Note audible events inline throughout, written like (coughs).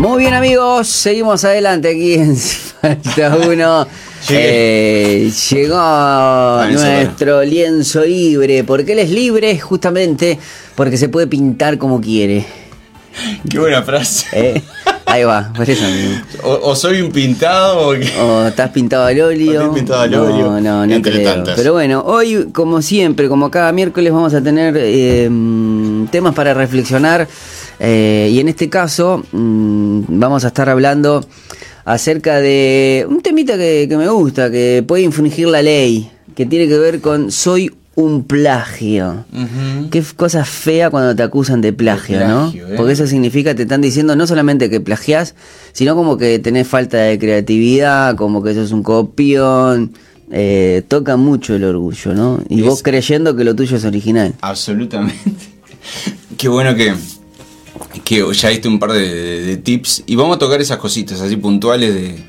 Muy bien amigos, seguimos adelante aquí en (laughs) Falta Uno. Eh, llegó nuestro lienzo libre, porque él es libre justamente porque se puede pintar como quiere. Qué buena frase. Eh, ahí va, por eso O, soy un pintado o, o estás pintado al óleo. O pintado al óleo. No, no, no entre tantas. Pero bueno, hoy, como siempre, como cada miércoles, vamos a tener eh, temas para reflexionar. Eh, y en este caso, mm, vamos a estar hablando acerca de un temita que, me gusta, que puede infringir la ley, que tiene que ver con soy un plagio. Qué cosa fea cuando te acusan de plagio, ¿no? ¿eh? Porque eso significa, te están diciendo no solamente que plagias, sino como que tenés falta de creatividad, como que sos un copión. Eh, toca mucho el orgullo, ¿no? Y vos creyendo que lo tuyo es original. Absolutamente. (laughs) Qué bueno que, que ya diste un par de, tips y vamos a tocar esas cositas así puntuales de,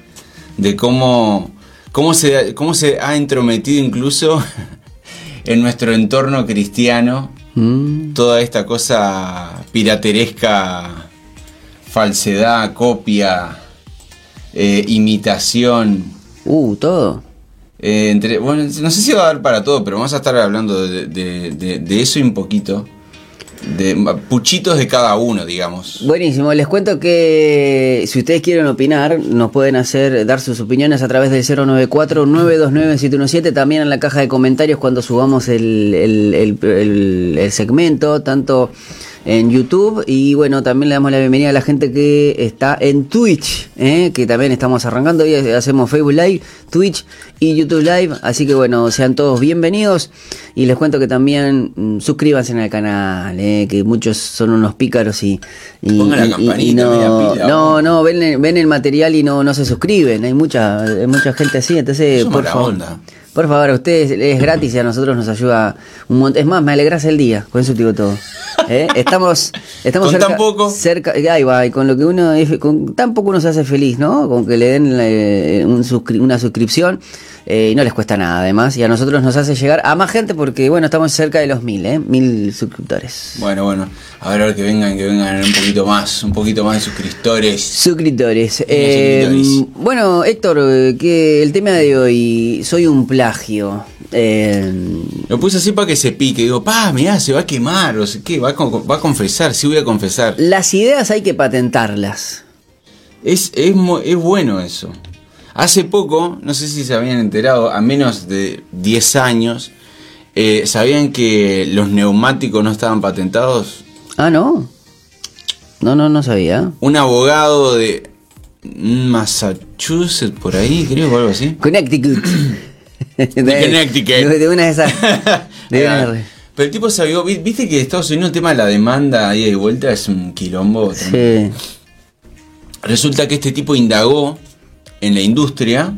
de cómo, cómo, se, cómo se ha entrometido incluso (laughs) en nuestro entorno cristiano mm. toda esta cosa pirateresca, falsedad, copia, eh, imitación. Uh, todo. Eh, entre, bueno, no sé si va a dar para todo, pero vamos a estar hablando de, de eso y un poquito de puchitos de cada uno, digamos. Buenísimo, les cuento que si ustedes quieren opinar, nos pueden hacer dar sus opiniones a través del 094-929-717, también en la caja de comentarios cuando subamos el, el segmento, tanto en YouTube y bueno, también le damos la bienvenida a la gente que está en Twitch, ¿eh? que también estamos arrancando y hacemos Facebook Live, Twitch y YouTube Live, así que bueno, sean todos bienvenidos y les cuento que también mm, suscríbanse en el canal, ¿eh? que muchos son unos pícaros y, y, no, no, no, ven, ven el material y no, no se suscriben, hay mucha, hay mucha gente así, entonces por favor. Por favor, a ustedes es gratis y a nosotros nos ayuda un montón. Es más, me alegras el día, con eso digo todo. ¿Eh? Estamos, estamos con cerca, tan poco. cerca, ahí va, y con lo que uno, con tan poco uno se hace feliz, ¿no? Con que le den eh, una suscripción eh, y no les cuesta nada además y a nosotros nos hace llegar a más gente porque bueno estamos cerca de los mil, ¿eh? mil suscriptores. Bueno, bueno, a ver, a ver que vengan, que vengan un poquito más, un poquito más de suscriptores. Suscriptores. Eh, bueno, Héctor, que el tema de hoy, soy un plagio. Eh, Lo puse así para que se pique. Digo, pa, mirá, se va a quemar. O sea, ¿qué? Va a, va a confesar, sí voy a confesar. Las ideas hay que patentarlas. Es, es, es bueno eso. Hace poco, no sé si se habían enterado, a menos de 10 años, eh, ¿sabían que los neumáticos no estaban patentados? Ah, no. No, no, no sabía. Un abogado de Massachusetts, por ahí, creo, o algo así. Connecticut. De, Connecticut. (laughs) De, una de esas. Pero el tipo sabía, viste que Estados Unidos el tema de la demanda ahí de vuelta es un quilombo. Sí. Resulta que este tipo indagó en la industria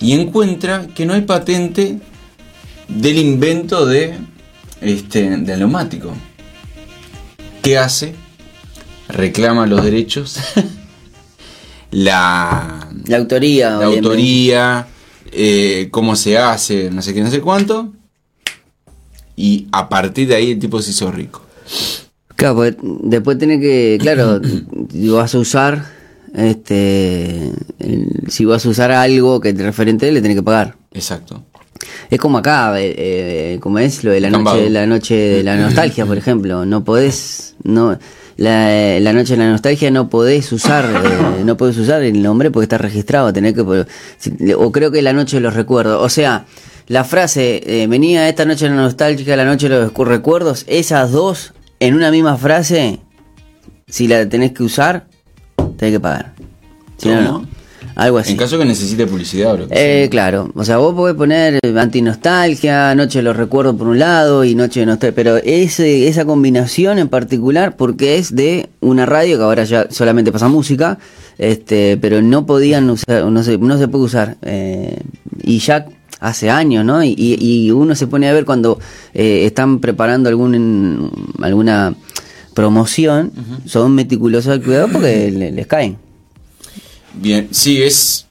y encuentra que no hay patente del invento de este del neumático. ¿Qué hace? Reclama los derechos, (laughs) la, la autoría, la autoría, eh, cómo se hace, no sé qué, no sé cuánto. Y a partir de ahí el tipo se hizo rico. Claro, pues, después tiene que, claro, (clears throat) vas a usar este, si vas a usar algo que te referente, le tenés que pagar. Exacto. Es como acá, eh, eh, como es lo de la noche, de la noche de la (clears throat) nostalgia, por ejemplo. No podés, no, la, la noche de la nostalgia no podés usar, eh, (coughs) no podés usar el nombre porque está registrado. Tenés que, o creo que la noche de los recuerdos. O sea, la frase venía esta noche de la nostalgia, la noche de los recuerdos, esas dos en una misma frase, si la tenés que usar, tenés que pagar. Si no, no. Algo así. En caso que necesite publicidad, eh, Claro, o sea, vos podés poner antinostalgia, Noche de los Recuerdos por un lado y Noche de Nostalgia, pero ese, esa combinación en particular, porque es de una radio que ahora ya solamente pasa música, este, pero no podían usar, no se, no se puede usar. Eh, y ya hace años, ¿no? Y, y, uno se pone a ver cuando eh, están preparando algún, alguna promoción, son meticulosos al cuidado porque les, caen. Bien, sí, es,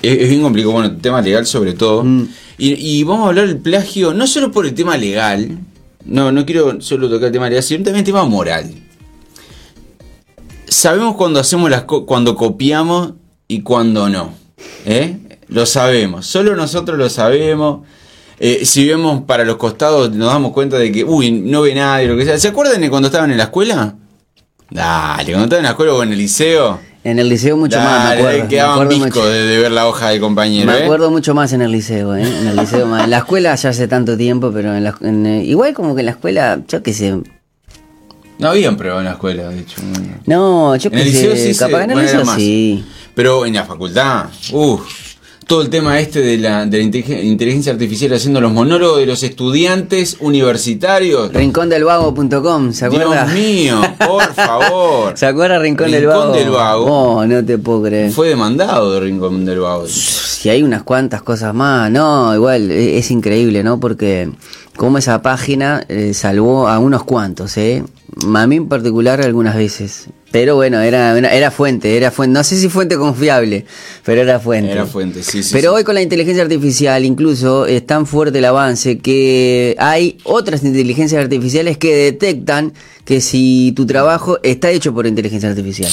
es, bien complicado, bueno, el tema legal sobre todo. Mm. Y, vamos a hablar del plagio, no solo por el tema legal, no, no quiero solo tocar el tema legal, sino también el tema moral. sabemos cuando hacemos las co- cuando copiamos y cuando no. ¿eh? Lo sabemos, solo nosotros lo sabemos. Eh, si vemos para los costados nos damos cuenta de que, uy, no ve nadie, lo que sea. ¿Se acuerdan de cuando estaban en la escuela? Dale, cuando estaban en la escuela o en el liceo. En el liceo mucho más, me acuerdo. me acuerdo mucho. de, de ver la hoja del compañero. Me ¿eh? acuerdo mucho más en el liceo, ¿eh? En el liceo más. En la escuela ya hace tanto tiempo, pero en la, en, eh, igual como que en la escuela, yo qué sé. No habían prueba en la escuela, de hecho. No, yo En el qué liceo sé. sí capaz en el bueno, liceo sí. Pero en la facultad, uff, todo el tema este de la, de la inteligen- inteligencia artificial haciendo los monólogos de los estudiantes universitarios. Rincondelvago.com, ¿se acuerda? Dios mío, por (laughs) favor. ¿Se acuerda Rincón, del Rincón Vago? del Vago. Oh, no te puedo creer. Fue demandado de Rincón del Vago. Si hay unas cuantas cosas más, no, igual e- es increíble, ¿no? Porque como esa página eh, salvó a unos cuantos, ¿eh? A mí en particular algunas veces. Pero bueno, era, era, fuente, era fuente, no sé si fuente confiable, pero era fuente. Era fuente, sí, sí. Pero sí. hoy con la inteligencia artificial incluso es tan fuerte el avance que hay otras inteligencias artificiales que detectan que si tu trabajo está hecho por inteligencia artificial.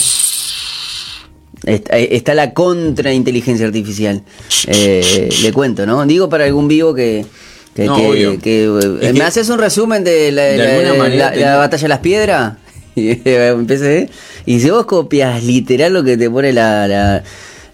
Está, está la contrainteligencia artificial. Eh, le cuento, ¿no? Digo para algún vivo que... que, No, que- obvio. que, eh, ¿Me haces un resumen de la, De la- alguna la- manera la- tenía- la batalla de las piedras? (laughs) Y empecé, y si vos copias literal lo que te pone la, la,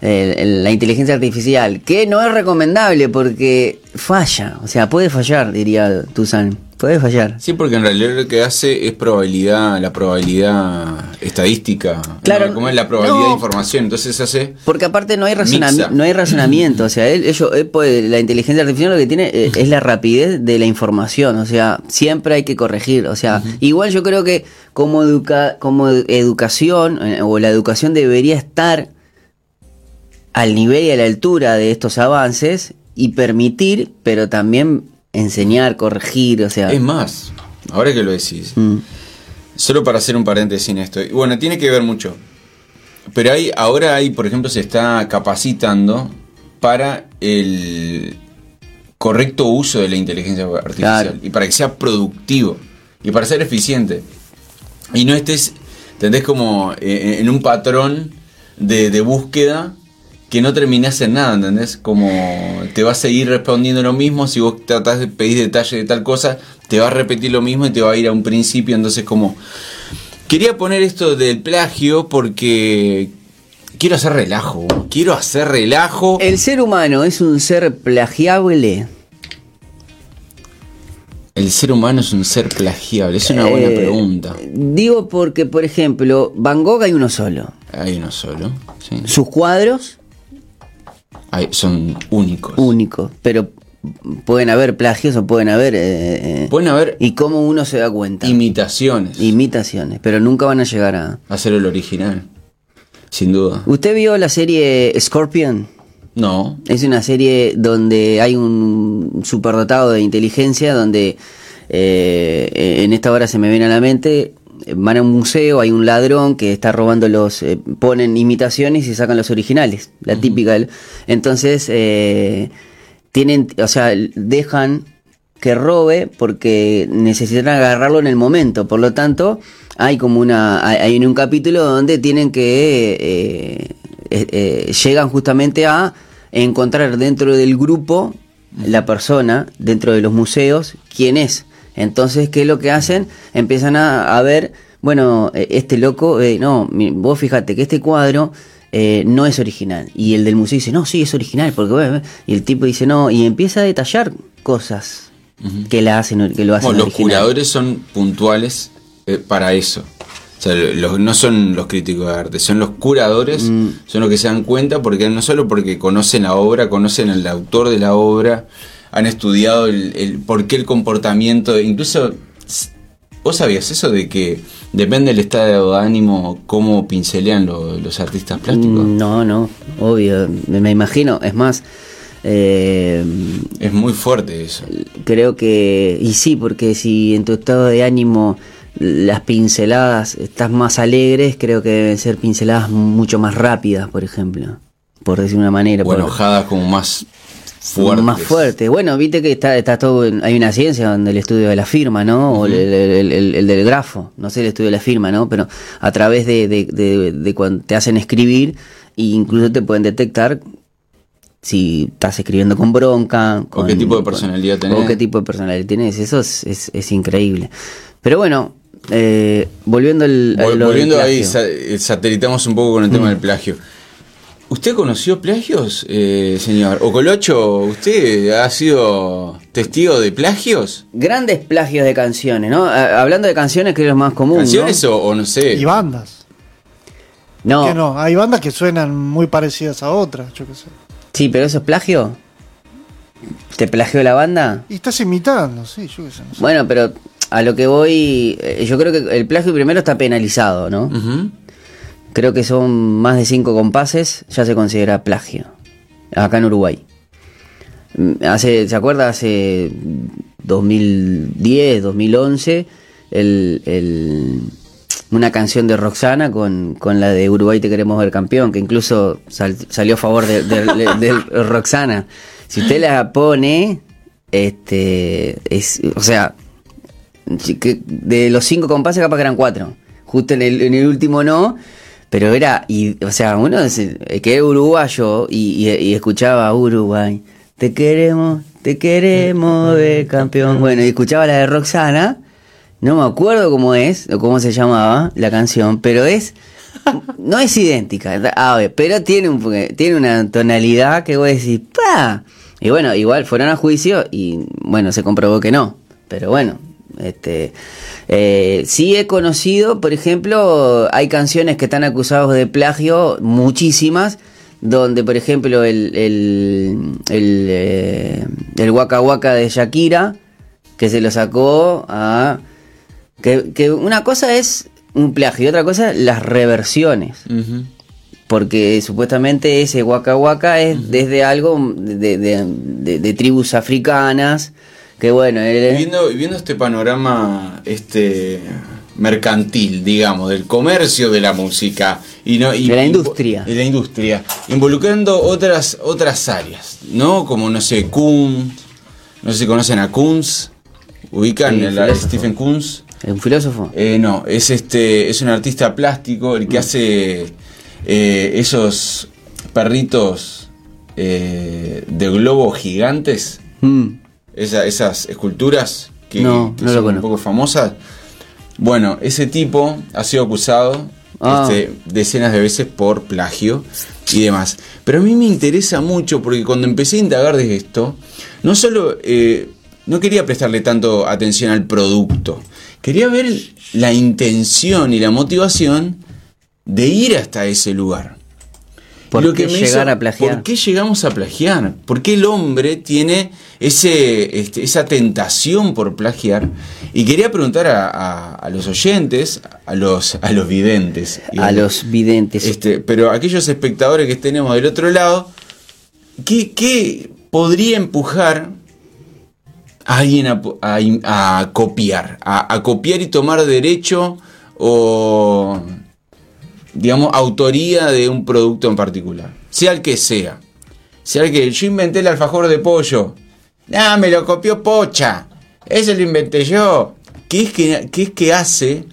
la inteligencia artificial, que no es recomendable porque falla, o sea, puede fallar, diría Tuzan, puede fallar. Sí, porque en realidad lo que hace es probabilidad, la probabilidad estadística. Claro, ¿no? Como es la probabilidad no. de información. Entonces hace. Porque aparte no hay, razonami- no hay razonamiento, o sea, él- ellos, él puede- la inteligencia artificial lo que tiene eh, es la rapidez de la información, o sea, siempre hay que corregir, o sea, igual yo creo que como, educa como educación, eh, o la educación debería estar al nivel y a la altura de estos avances y permitir, pero también enseñar, corregir, o sea... Es más, ahora que lo decís. mm, Solo para hacer un paréntesis en esto. Bueno, tiene que ver mucho. Pero hay, ahora hay, por ejemplo, se está capacitando para el correcto uso de la inteligencia artificial. Claro. Y para que sea productivo. Y para ser eficiente. Y no estés, ¿entendés? Como eh, en un patrón de, de búsqueda que no terminás en nada, ¿entendés? Como te va a seguir respondiendo lo mismo, si vos tratás de pedir detalle de tal cosa, te va a repetir lo mismo y te va a ir a un principio, entonces como... Quería poner esto del plagio porque quiero hacer relajo, quiero hacer relajo. ¿El ser humano es un ser plagiable? El ser humano es un ser plagiable, es una buena Eh, pregunta. Digo porque, por ejemplo, Van Gogh hay uno solo. Hay uno solo, sí. Sus cuadros, Hay- son únicos. únicos. Pero pueden haber plagios o pueden haber... eh, eh, Pueden haber ¿Y cómo uno se da cuenta? imitaciones. Imitaciones, pero nunca van a llegar a... Hacer el original, sin duda. ¿Usted vio la serie Scorpion? No, Es una serie donde hay un superdotado de inteligencia, donde eh, en esta hora se me viene a la mente, van a un museo, hay un ladrón que está robando los, eh, ponen imitaciones y sacan los originales, la típica. del- Entonces, eh, tienen, o sea, dejan que robe porque necesitan agarrarlo en el momento, por lo tanto, hay como una, hay, un capítulo donde tienen que, eh, eh, llegan justamente a encontrar dentro del grupo la persona, dentro de los museos, quién es. Entonces, ¿qué es lo que hacen? Empiezan a, a ver, bueno, eh, este loco, eh, no, vos fíjate que este cuadro eh, no es original. Y el del museo dice, no, sí, es original, porque bueno, y el tipo dice, no, y empieza a detallar cosas que la hacen, que lo hacen Bueno, los curadores son puntuales eh, para eso. O sea, los- no son los críticos de arte, son los curadores, Mm. son los que se dan cuenta, porque no solo porque conocen la obra, conocen al autor de la obra, han estudiado el, el por qué el comportamiento, incluso vos sabías eso de que depende del estado de ánimo cómo pincelean lo- los artistas plásticos. Mm, No, no, obvio, me, me imagino. Es más, eh, Es muy fuerte eso. creo que, y sí, porque si en tu estado de ánimo las pinceladas estás más alegres, creo que deben ser pinceladas mucho más rápidas, por ejemplo, por decir una manera. O por- enojadas como más fuertes. Más fuerte. Bueno, viste que está, está todo, hay una ciencia donde el estudio de la firma, ¿no? O el, el- el- el del grafo, no sé el estudio de la firma, ¿no? Pero a través de, de, de- de cuando te hacen escribir, e incluso te pueden detectar si estás escribiendo con bronca. Con, qué tipo de con- personalidad tenés. O qué tipo de personalidad tenés. Eso es, es, es increíble. Pero bueno, eh, volviendo al. a Vol- lo del volviendo ahí, eh, satelitamos un poco con el tema del plagio. ¿Usted conoció plagios, eh, señor? ¿O Colocho, usted ha sido testigo de plagios? Grandes plagios de canciones, ¿no? A- hablando de canciones, que es lo más común. ¿no? ¿Canciones o, o no sé? Y bandas. No, Que no, hay bandas que suenan muy parecidas a otras, yo qué sé. sí, pero eso es plagio. ¿Te plagió la banda? Y estás imitando, sí, yo qué sé. no sé. Bueno, pero a lo que voy, eh, yo creo que el plagio primero está penalizado, ¿no? Creo que son más de cinco compases, ya se considera plagio. Acá en Uruguay. Mm, Hace, ¿Se acuerda? Hace 2010, 2011, el, el- una canción de Roxana con, con la de Uruguay te queremos ver campeón, que incluso sal- salió a favor de, Roxana. Si usted la pone, este, es, o sea, de los cinco compases capaz que eran cuatro. Justo en el, en el último no. Pero era, y, o sea, uno es- eh, que era uruguayo y, y- y escuchaba Uruguay. Te queremos, te queremos ver campeón. Bueno, y escuchaba la de Roxana. No me acuerdo cómo es, o cómo se llamaba la canción, pero es, (laughs) no es idéntica, a ver, pero tiene, un, tiene una tonalidad que vos decís, ¡pa! Y bueno, igual fueron a juicio y bueno, se comprobó que no. Pero bueno, este eh, sí he conocido, por ejemplo, hay canciones que están acusados de plagio, muchísimas, donde por ejemplo el, el, el, eh, el Waka Waka de Shakira, que se lo sacó a... Que, que una cosa es un plagio y otra cosa las reversiones. Porque supuestamente ese Waka Waka es desde algo de, de- de- de tribus africanas, que bueno, Y él- viendo, y viendo este panorama este mercantil, digamos, del comercio de la música y no y- De la y- industria. de la industria, involucrando otras otras áreas, ¿no? Como no sé, Kuhn, no sé si conocen a Kunz, ubican Sí, el- a. Stephen Kunz. es un filósofo. Eh, no, es este, es un artista plástico el que hace eh, esos perritos eh, de globo gigantes, Mm. Esa- esas esculturas que, No, que no lo son un poco famosas. Bueno, ese tipo ha sido acusado Ah. este, decenas de veces por plagio y demás. Pero a mí me interesa mucho porque cuando empecé a indagar de esto, no solo eh, no quería prestarle tanto atención al producto, quería ver la intención y la motivación de ir hasta ese lugar. ¿Por Lo qué me llegar a plagiar? ¿Por qué llegamos a plagiar? ¿Por qué el hombre tiene ese, este, esa tentación por plagiar? Y quería preguntar a, a- a los oyentes, a los, a los videntes. A los videntes. Este, pero aquellos espectadores que tenemos del otro lado, ¿qué, qué podría empujar a alguien a, a a copiar? A, a copiar y tomar derecho o, digamos, autoría de un producto en particular. Sea el que sea. Sea el que yo inventé el alfajor de pollo. Ah, me lo copió Pocha. Ese lo inventé yo. ¿Qué es que, qué es que hace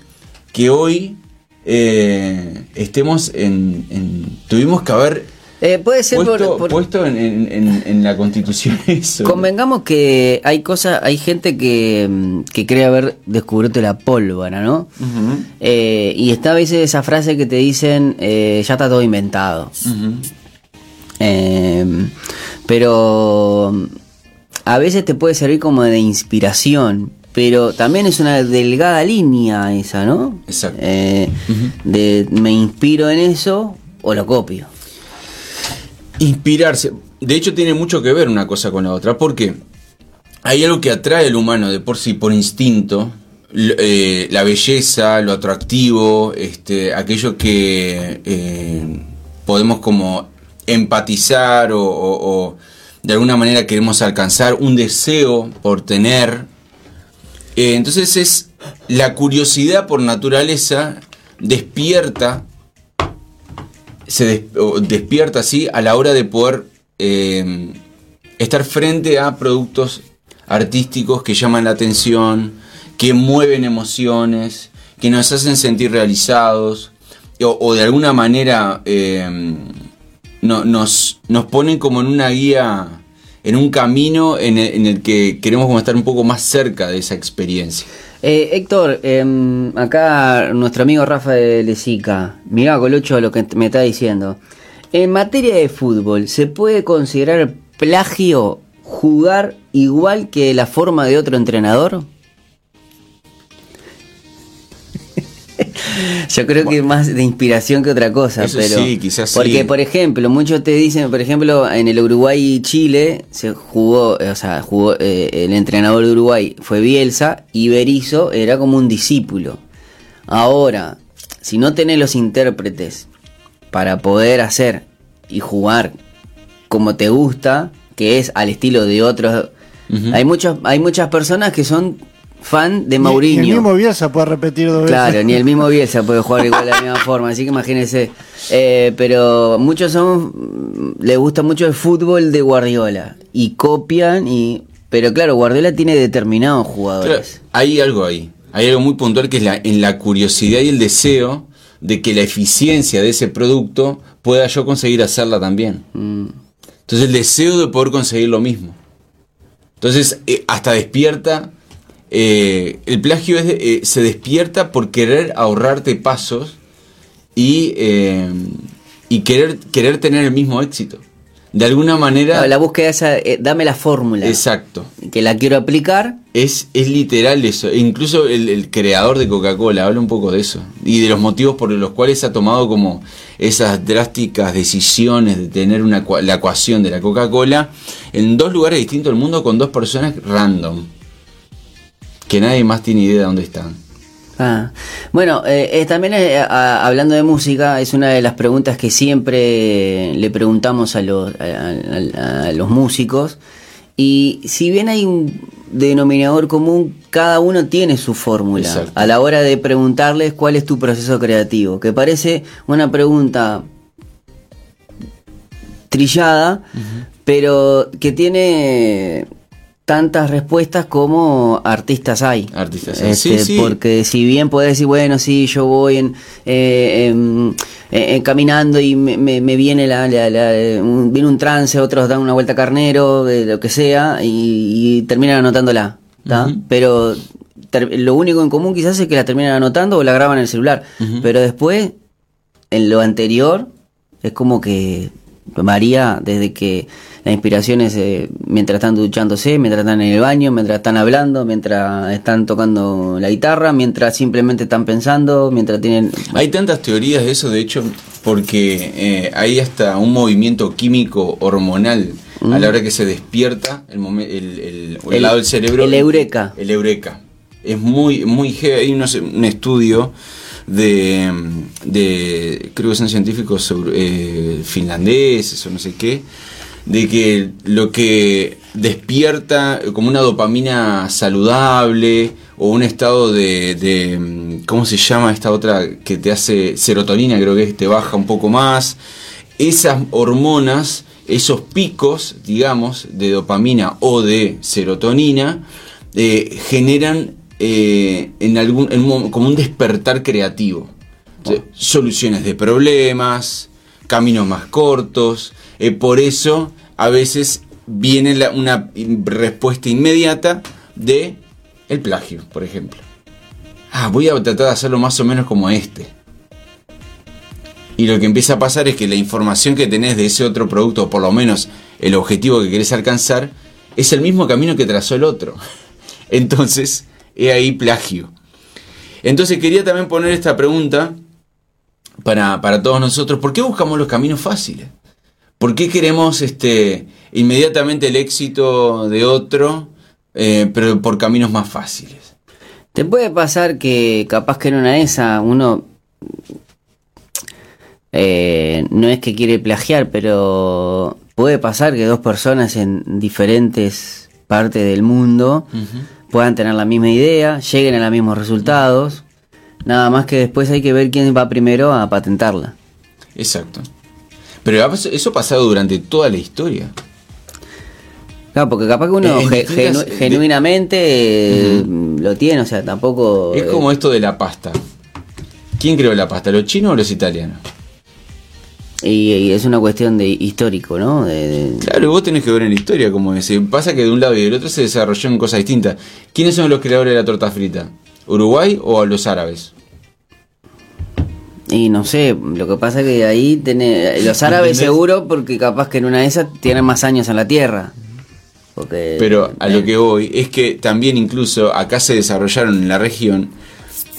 que hoy eh, estemos en, en- Tuvimos que haber Eh, puede ser por- puesto, por- puesto en, en- en- en la constitución (laughs) eso. Convengamos que hay cosas, hay gente que, mm, que cree haber descubierto la pólvora, ¿no? Eh, y está a veces esa frase que te dicen, eh, ya está todo inventado. Eh, pero mm, a veces te puede servir como de inspiración, pero también es una delgada línea esa, ¿no? Exacto. De me inspiro en eso o lo copio. Inspirarse. De hecho, tiene mucho que ver una cosa con la otra. Porque hay algo que atrae al humano de por sí, por instinto. Eh, la belleza, lo atractivo, este, aquello que eh, podemos como empatizar o de alguna manera queremos alcanzar, un deseo por tener. Eh, entonces es la curiosidad por naturaleza despierta se despierta así a la hora de poder eh, estar frente a productos artísticos que llaman la atención, que mueven emociones, que nos hacen sentir realizados, o, de alguna manera eh, nos, nos ponen como en una guía, en un camino en el, que queremos estar un poco más cerca de esa experiencia. Eh, Héctor, em, acá nuestro amigo Rafa de Lezica, mira Colocho lo que me está diciendo. En materia de fútbol, ¿se puede considerar plagio jugar igual que la forma de otro entrenador? Yo creo que es más de inspiración que otra cosa, pero sí, quizás porque por ejemplo, muchos te dicen, por ejemplo, en el Uruguay y Chile se jugó, o sea, jugó eh, el entrenador de Uruguay fue Bielsa y Berizzo era como un discípulo. Ahora, si no tenés los intérpretes para poder hacer y jugar como te gusta, que es al estilo de otros, hay muchos, hay muchas personas que son fan de Mourinho. Ni, el mismo Bielsa puede repetir dos veces. Claro, ni el mismo (laughs) Bielsa puede jugar igual de la misma forma, así que imagínense. Eh, pero muchos son, le gusta mucho el fútbol de Guardiola y copian y, pero claro, Guardiola tiene determinados jugadores. hay algo ahí, hay algo muy puntual que es la, en la curiosidad y el deseo de que la eficiencia de ese producto pueda yo conseguir hacerla también. Mm. Entonces el deseo de poder conseguir lo mismo. Entonces eh, hasta despierta eh, el plagio eh, se despierta por querer ahorrarte pasos y, eh, y querer, querer tener el mismo éxito. De alguna manera... la búsqueda esa, dame la fórmula. Exacto. Que la quiero aplicar. Es, es literal eso. E incluso el, creador de Coca-Cola habla un poco de eso. Y de los motivos por los cuales ha tomado como esas drásticas decisiones de tener una, la ecuación de la Coca-Cola en dos lugares distintos del mundo con dos personas random que nadie más tiene idea de dónde están. Ah. Bueno, eh, también eh, hablando de música, es una de las preguntas que siempre le preguntamos a los, a, los músicos. Y si bien hay un denominador común, cada uno tiene su fórmula a la hora de preguntarles cuál es tu proceso creativo, que parece una pregunta trillada, pero que tiene tantas respuestas como artistas hay. Artistas este, Porque si bien puedes decir, bueno, sí, yo voy en, eh, em, eh, caminando y me, viene, la, un, viene un trance, otros dan una vuelta carnero, lo que sea, y, terminan anotándola. Pero lo único en común quizás es que la terminan anotando o la graban en el celular. Pero después, en lo anterior, es como que varía desde que la inspiración es eh, mientras están duchándose, mientras están en el baño, mientras están hablando, mientras están tocando la guitarra, mientras simplemente están pensando, mientras tienen... Hay tantas teorías de eso, de hecho, porque eh, hay hasta un movimiento químico hormonal a la hora que se despierta el, el, el, lado del cerebro. El eureka. El eureka. Es muy, muy... Hay un estudio de, de creo que son científicos eh, finlandeses o no sé qué, de que lo que despierta como una dopamina saludable o un estado de, ¿cómo se llama esta otra que te hace serotonina, creo que te baja un poco más, esas hormonas, esos picos, digamos, de dopamina o de serotonina, eh, generan eh, en algún, como un despertar creativo. soluciones de problemas, caminos más cortos, eh, por eso a veces viene una respuesta inmediata de el plagio, por ejemplo. Ah, voy a tratar de hacerlo más o menos como este. Y lo que empieza a pasar es que la información que tenés de ese otro producto, o por lo menos el objetivo que querés alcanzar, es el mismo camino que trazó el otro. (laughs) Entonces, he ahí plagio. Entonces quería también poner esta pregunta para, para todos nosotros. ¿Por qué buscamos los caminos fáciles? ¿Por qué queremos este, inmediatamente el éxito de otro, eh, pero por caminos más fáciles? Te puede pasar que capaz que en una de esas uno eh, no es que quiere plagiar, pero puede pasar que dos personas en diferentes partes del mundo puedan tener la misma idea, lleguen a los mismos resultados, nada más que después hay que ver quién va primero a patentarla. Exacto. Pero eso ha pasado durante toda la historia. Claro, porque capaz que uno ge- genu- de- genuinamente eh, lo tiene, o sea, tampoco... Es eh, como esto de la pasta. ¿Quién creó la pasta? ¿Los chinos o los italianos? Y, y es una cuestión de histórico, ¿no? De- de- Claro, vos tenés que ver en la historia cómo es. Eh, Pasa que de un lado y del otro se desarrolló en cosas distintas. ¿Quiénes son los creadores de la torta frita? ¿Uruguay o los árabes? Y no sé, lo que pasa es que ahí tiene, los árabes ¿Entendés? seguro, porque capaz que en una de esas tienen más años en la tierra. Porque, Pero a eh, lo que voy es que también incluso acá se desarrollaron en la región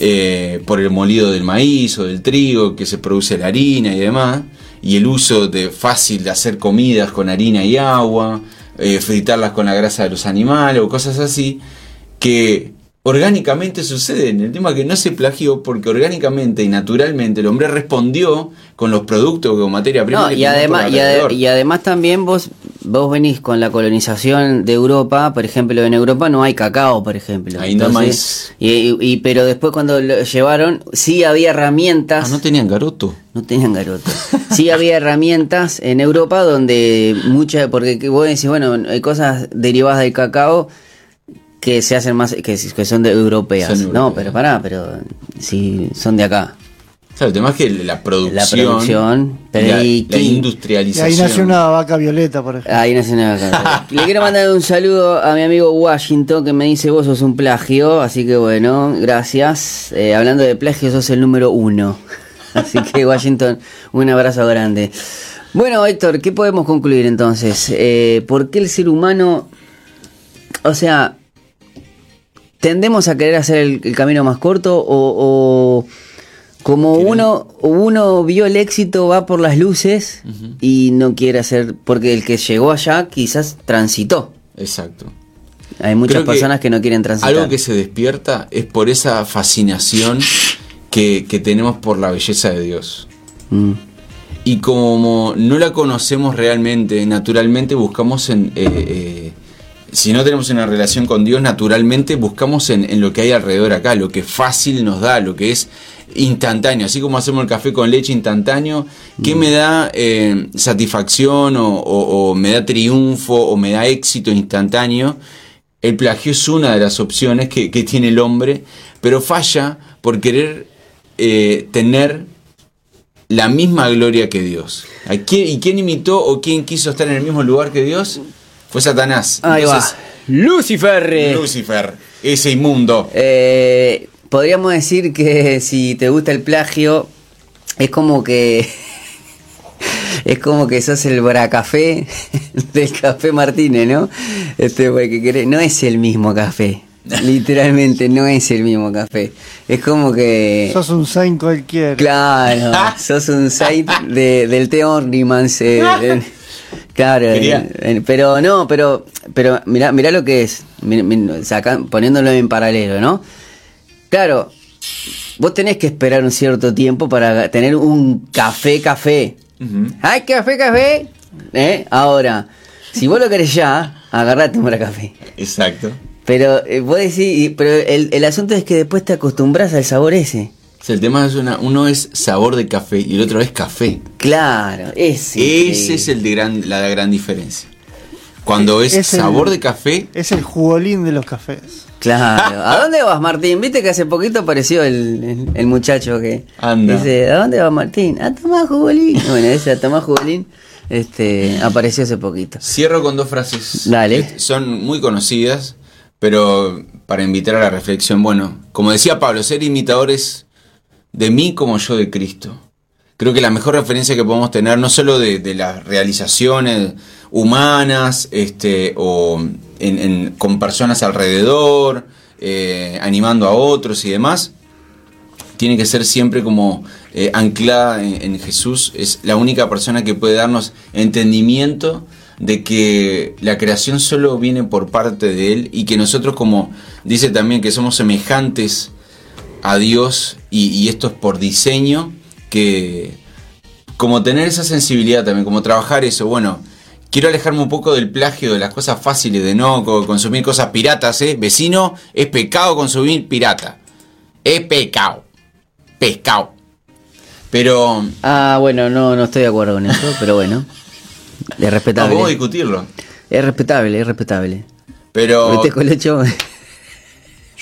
eh, por el molido del maíz o del trigo que se produce la harina y demás y el uso de fácil de hacer comidas con harina y agua, eh, fritarlas con la grasa de los animales o cosas así que orgánicamente suceden. El tema es que no se plagió porque orgánicamente y naturalmente el hombre respondió con los productos con materia prima. No, que y además, y, ade- alrededor. y además también vos, vos venís con la colonización de Europa, por ejemplo, en Europa no hay cacao, por ejemplo. Ahí no maíz. y, pero después cuando lo llevaron, sí había herramientas. Ah, no tenían garoto. No tenían garoto. Sí había (laughs) herramientas en Europa donde muchas, porque que vos decís, bueno, hay cosas derivadas del cacao que se hacen más, que, que son de europeas. Son No, pero pará, pero si son de acá. Claro, el tema es que la producción, La producción, pero la, y- la y- Y industrialización. ahí nació una vaca violeta, por ejemplo. Ahí nace una vaca. (laughs) Le quiero mandar un saludo a mi amigo Washington que me dice vos sos un plagio, así que bueno, gracias. Eh, hablando de plagio, sos el número uno. (laughs) Así que Washington, un abrazo grande. Bueno, Héctor, ¿qué podemos concluir entonces? Eh, ¿Por qué el ser humano, o sea, tendemos a querer hacer el, el camino más corto o, o como Quieren- uno uno vio el éxito va por las luces y no quiere hacer porque el que llegó allá quizás transitó. Exacto. Hay muchas Creo que personas que no quieren transitar. Algo que se despierta es por esa fascinación que, que tenemos por la belleza de Dios. Mm. Y como no la conocemos realmente, naturalmente buscamos en... eh, eh, si no tenemos una relación con Dios, naturalmente buscamos en, en lo que hay alrededor acá, lo que fácil nos da, lo que es instantáneo. Así como hacemos el café con leche instantáneo, ¿qué me da eh, satisfacción o, o- o me da triunfo o me da éxito instantáneo? El plagio es una de las opciones que, que tiene el hombre, pero falla por querer eh, tener la misma gloria que Dios. ¿A quién- ¿Y quién imitó o quién quiso estar en el mismo lugar que Dios? Fue Satanás. Ahí Entonces, va. Lucifer. Lucifer, ese inmundo. Eh, podríamos decir que si te gusta el plagio, es como que. (laughs) Es como que sos el bracafé (laughs) del café Martínez, ¿no? Este güey que querés- No es el mismo café. (laughs) Literalmente no es el mismo café. Es como que. Sos un Saint cualquiera. Claro, sos un site de, del té Ornimans. eh, claro, eh, pero no, pero pero mirá, mirá lo que es, saca- poniéndolo en paralelo, ¿no? Claro, vos tenés que esperar un cierto tiempo para tener un café, café. ¡Ay, café, café! ¿Eh? Ahora, si vos lo querés ya, agarrate un café. Exacto. Pero eh, vos decís, pero el, el asunto es que después te acostumbras al sabor ese. O sea, el tema es una, uno es sabor de café y el otro es café. Claro, ese. Ese es el de gran, la gran diferencia. Cuando es, Es el- sabor de café, Es el jugolín de los cafés. Claro. ¿A dónde vas, Martín? Viste que hace poquito apareció el, el- el muchacho que Anda. dice, ¿a dónde va Martín? A tomar jugolín. (laughs) Bueno, ese a tomar jugolín este, apareció hace poquito. cierro con dos frases. Dale. que Son muy conocidas, pero para invitar a la reflexión. Bueno, como decía Pablo, ser imitadores de mí como yo de Cristo. Creo que la mejor referencia que podemos tener, no solo de, las realizaciones humanas, este, o en- en- con personas alrededor, eh, animando a otros y demás, tiene que ser siempre como eh, anclada en, en Jesús. Es la única persona que puede darnos entendimiento de que la creación solo viene por parte de Él y que nosotros como dice también que somos semejantes a Dios y, y esto es por diseño, que como tener esa sensibilidad también, como trabajar eso, bueno, quiero alejarme un poco del plagio, de las cosas fáciles, de no co- consumir cosas piratas, ¿eh? Vecino, es pecado consumir pirata. Es pecado. Pescado. Pero Ah, bueno, no, no estoy de acuerdo con eso, pero bueno. Es (laughs) no, respetable. vamos a discutirlo. Es respetable, es respetable. Pero. Este colocho.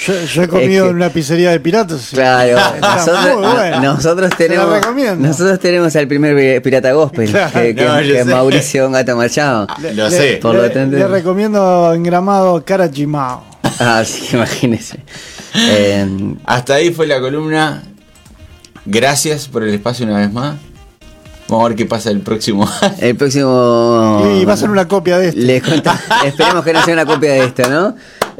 Yo, yo he comido que- en una pizzería de piratas. Claro, (laughs) nosotros, bueno. tenemos nosotros tenemos al primer pirata gospel, Claro. que, que- No, yo que es. Mauricio Gato Machado. Lo Le- sé. Por lo le, tanto- le recomiendo engramado Carachimao. (laughs) Ah, sí, imagínese. Eh, Hasta ahí fue la columna. Gracias por el espacio una vez más. Vamos a ver qué pasa el próximo (laughs) el próximo. Y va a ser una copia de. Les conta- Esperemos que no sea una copia de esto, ¿no?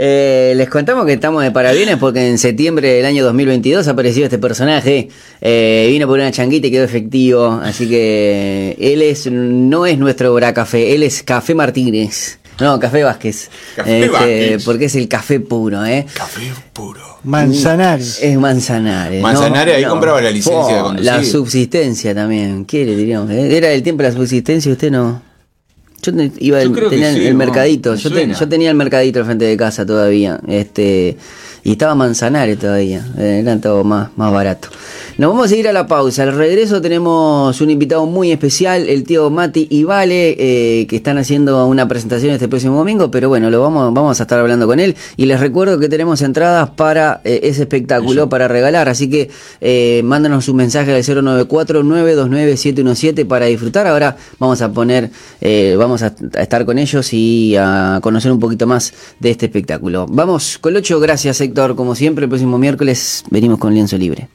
Eh, les contamos que estamos de parabienes porque en septiembre del año 2022 apareció este personaje. Eh, vino por una changuita y quedó efectivo. Así que él es no es nuestro Bracafé, él es Café Martínez. No, Café Vázquez. Café Este, Vázquez. Porque es el café puro, ¿eh? Café puro. Manzanares. Es Manzanares. Manzanares, ahí compraba la licencia de Oh, conducir. La subsistencia también. ¿Qué le diríamos? Eh, Era el tiempo de la subsistencia, usted no. Yo te- iba Yo el, tenía el- sí, el ¿no? mercadito. Me Yo, te- yo tenía el mercadito al frente de casa todavía. Este y estaba Manzanares todavía. Eh, Era todo más, más barato. Nos vamos a ir a la pausa. Al regreso tenemos un invitado muy especial, el tío Mati y Vale, eh, que están haciendo una presentación este próximo domingo, pero bueno, lo vamos, vamos a estar hablando con él. Y les recuerdo que tenemos entradas para eh, ese espectáculo para regalar, así que eh, mándanos un mensaje al 094-929-717 para disfrutar. Ahora vamos a poner, eh, vamos a, a estar con ellos y a conocer un poquito más de este espectáculo. Vamos, Colocho, gracias Héctor, como siempre, el próximo miércoles venimos con lienzo libre.